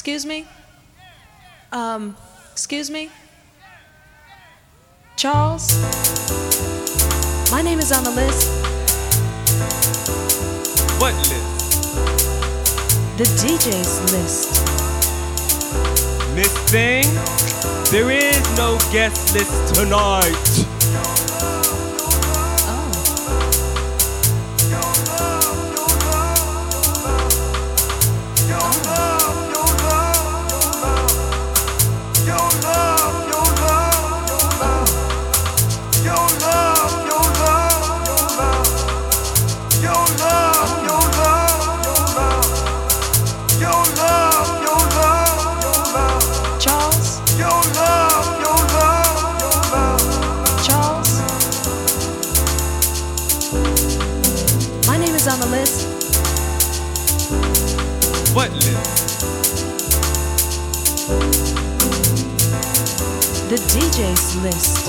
Excuse me? Um, excuse me? Charles? My name is on the list. What list? The DJ's list. Miss Thing? There is no guest list tonight. DJ's list.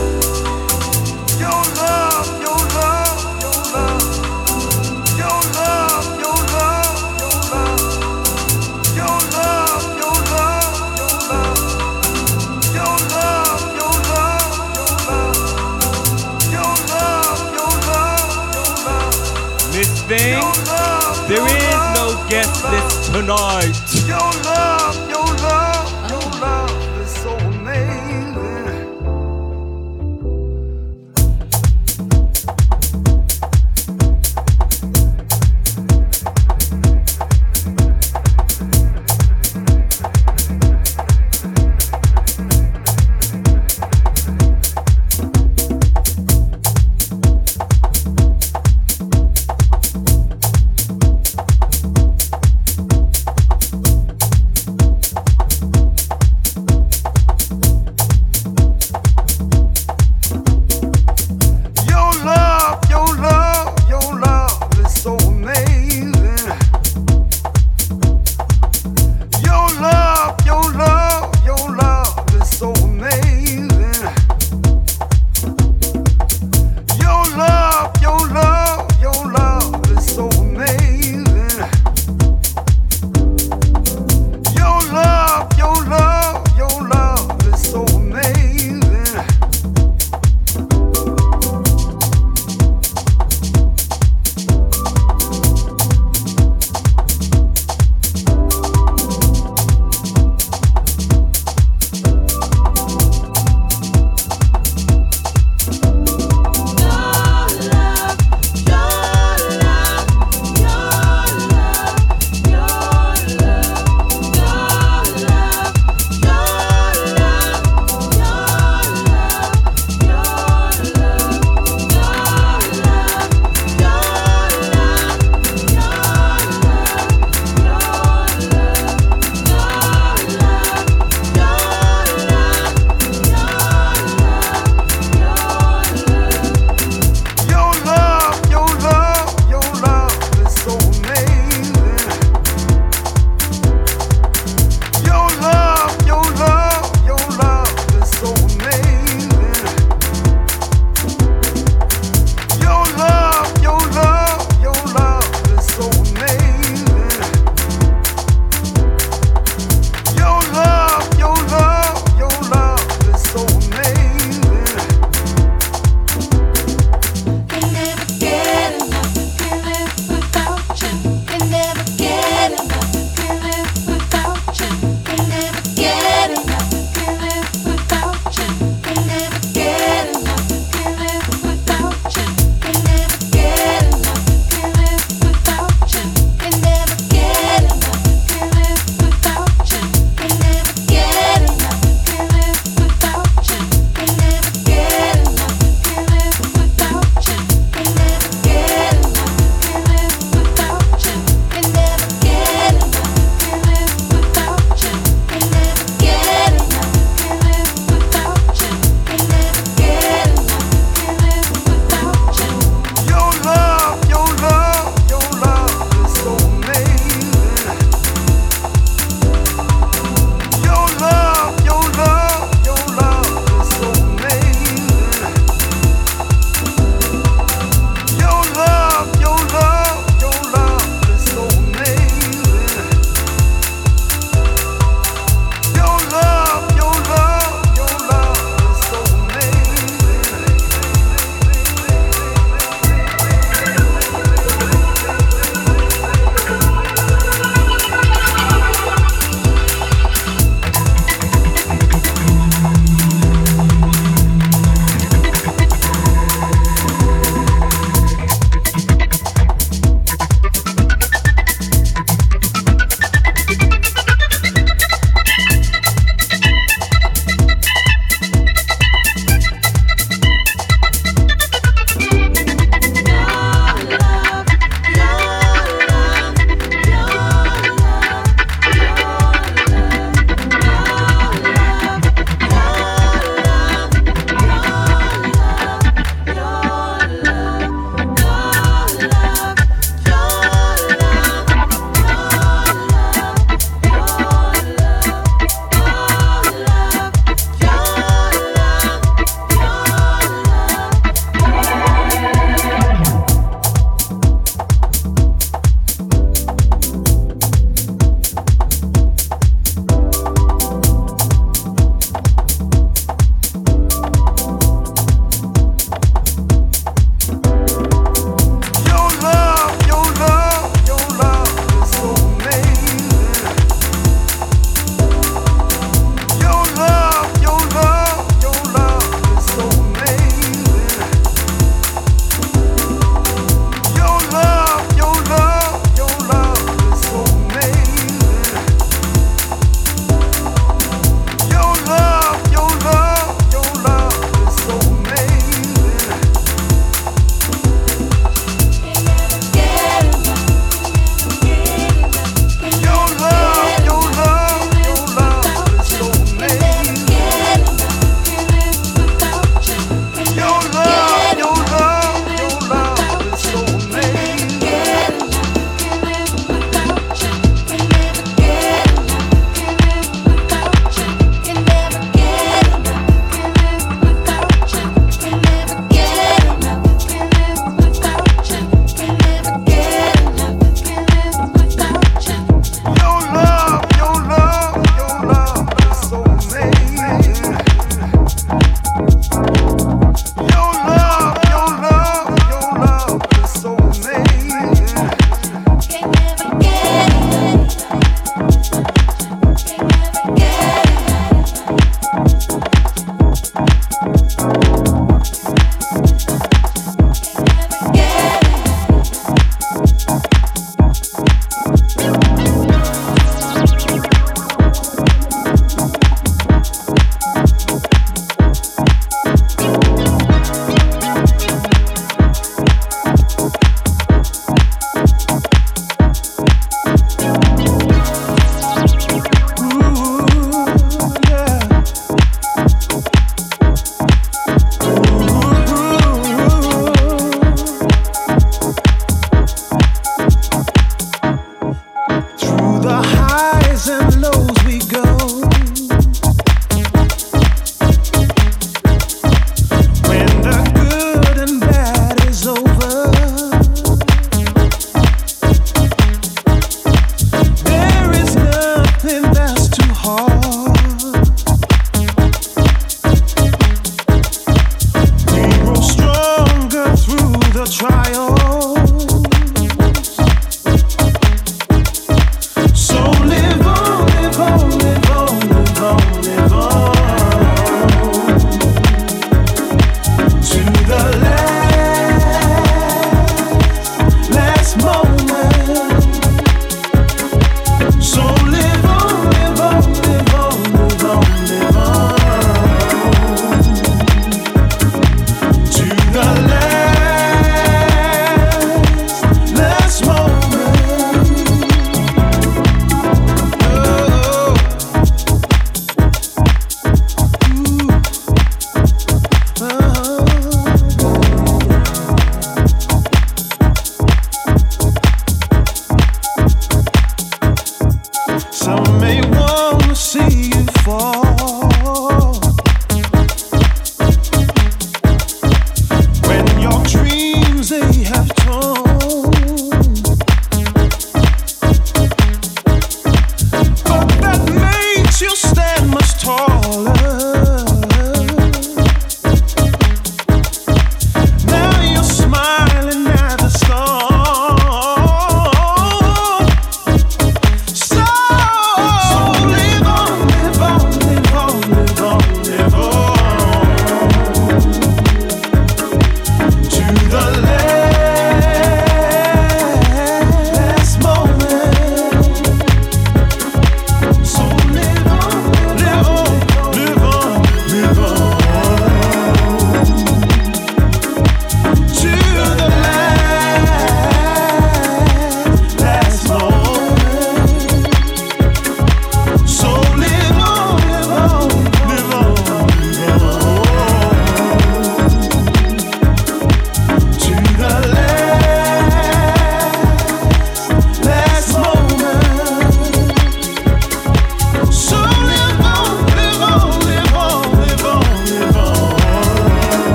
Miss Thing? There is no guest list tonight.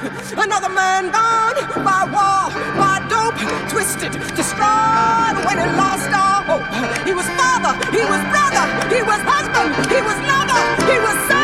Another man gone by war, by dope, twisted, destroyed when he lost all hope. He was father, he was brother, he was husband, he was lover, he was son.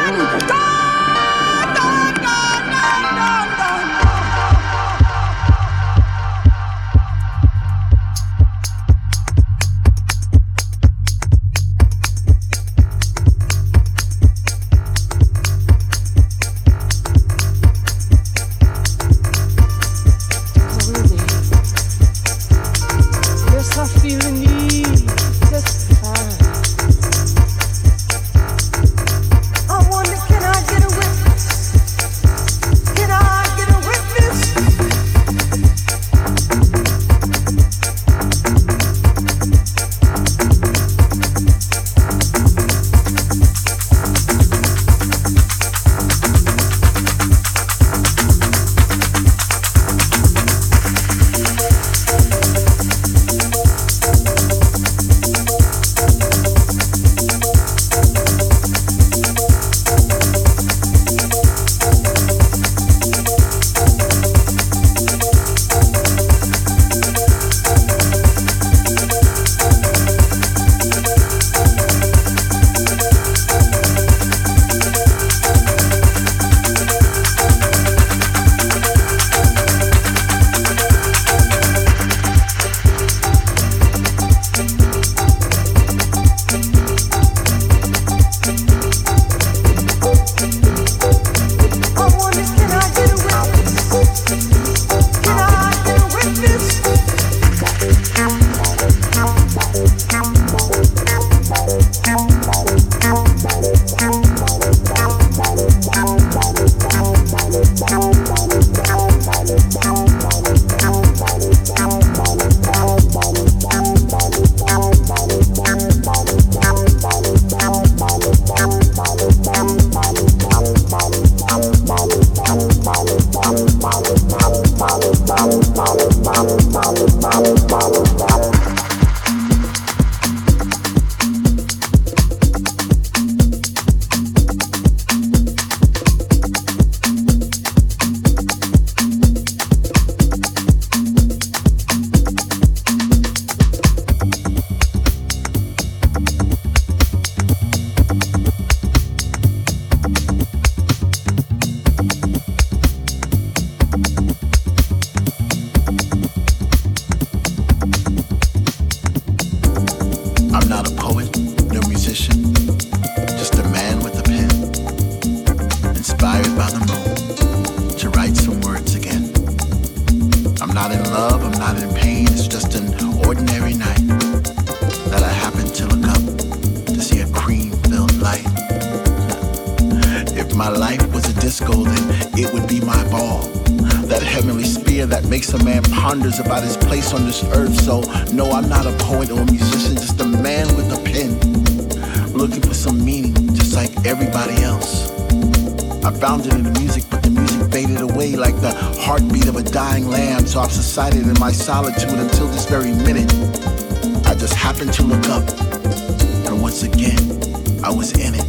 I was in it.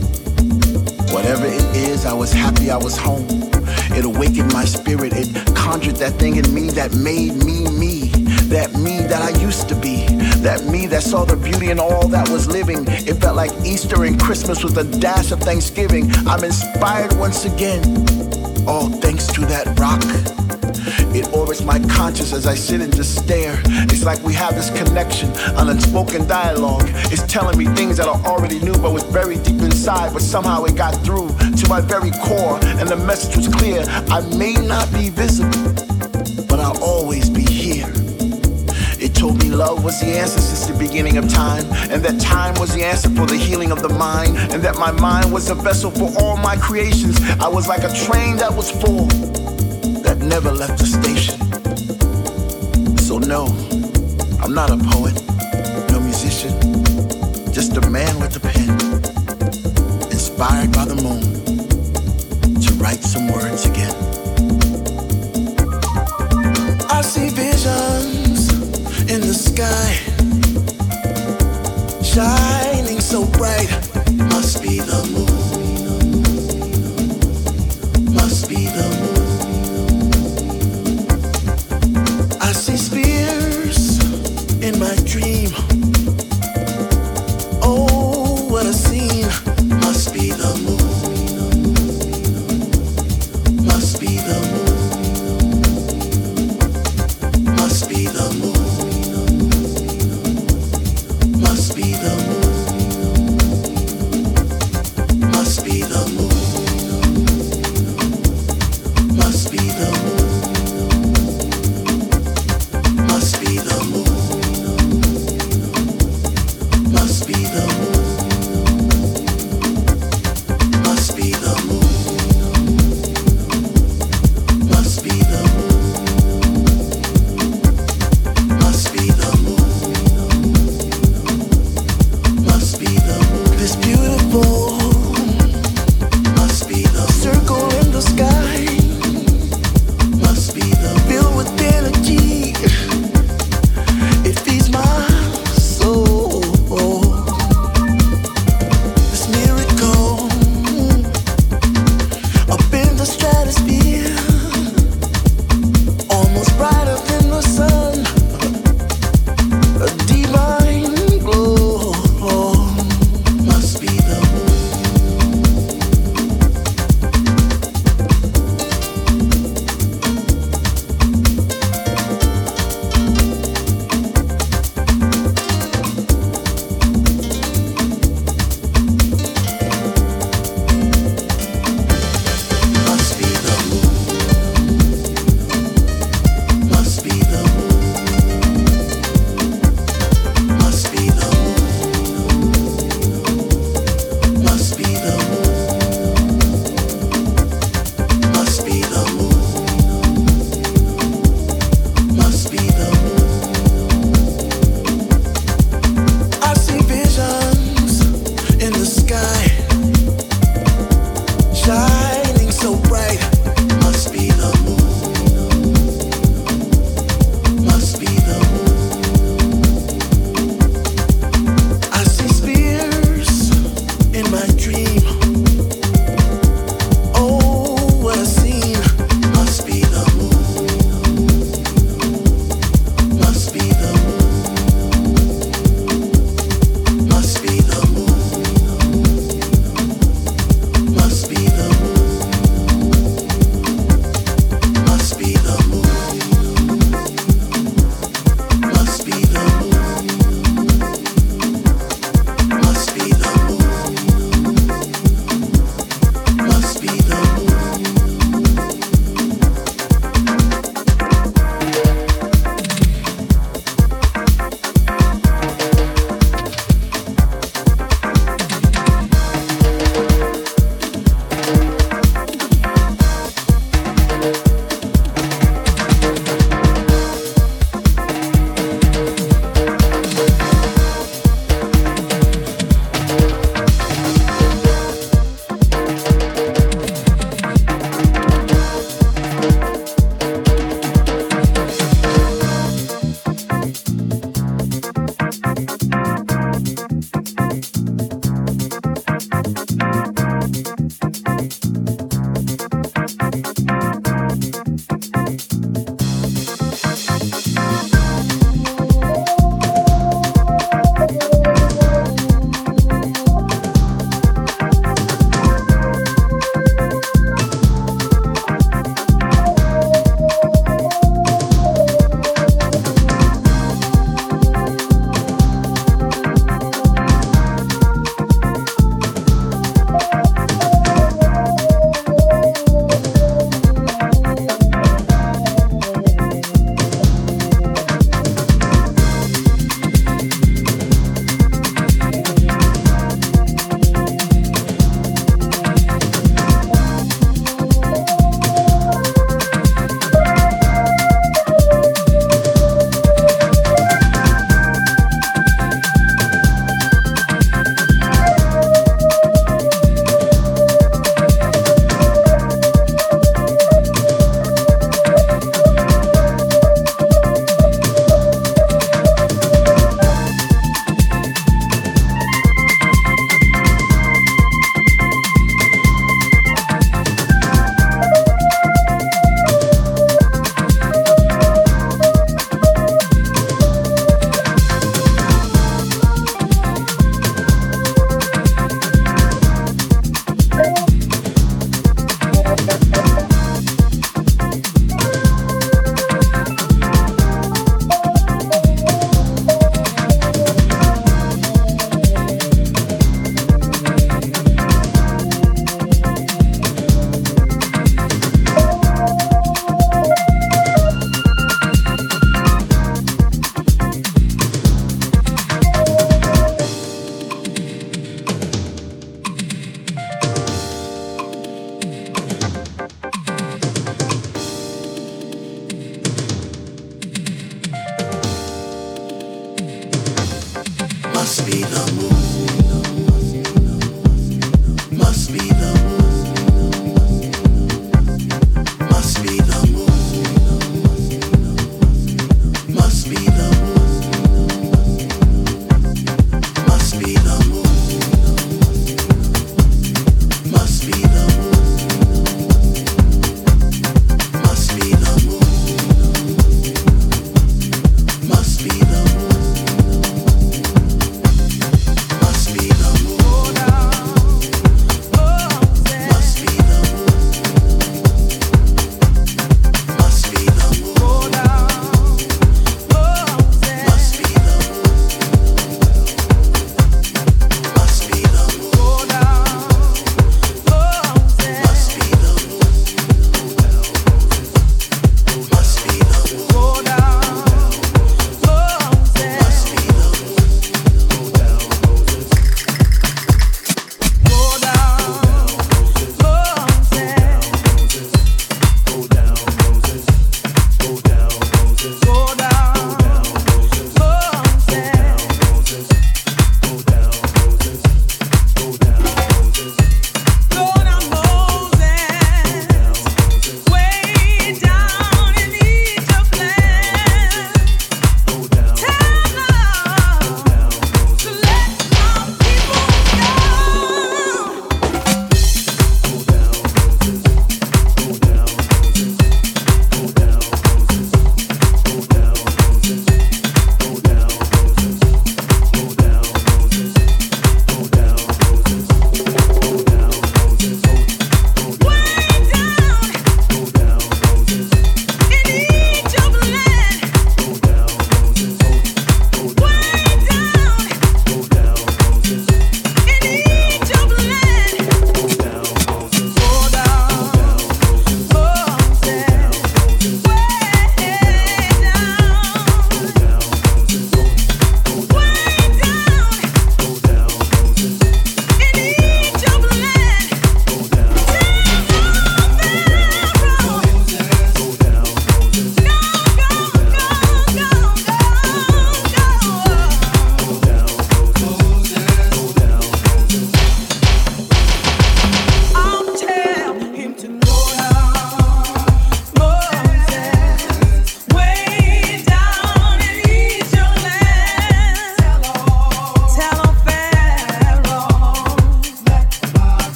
Whatever it is, I was happy I was home. It awakened my spirit, it conjured that thing in me that made me me. That me that I used to be. That me that saw the beauty in all that was living. It felt like Easter and Christmas with a dash of Thanksgiving. I'm inspired once again. All thanks to that rock it orbits my conscience as I sit and just stare. It's like we have this connection, an unspoken dialogue. It's telling me things that I already knew but was very deep inside, but somehow it got through to my very core, and the message was clear. I may not be visible, but I'll always be here. It told me love was the answer since the beginning of time, and that time was the answer for the healing of the mind, and that my mind was a vessel for all my creations. I was like a train that was full never left the station. So, no, I'm not a poet, no musician, just a man with a pen, inspired by the moon to write some words again. I see visions in the sky, shining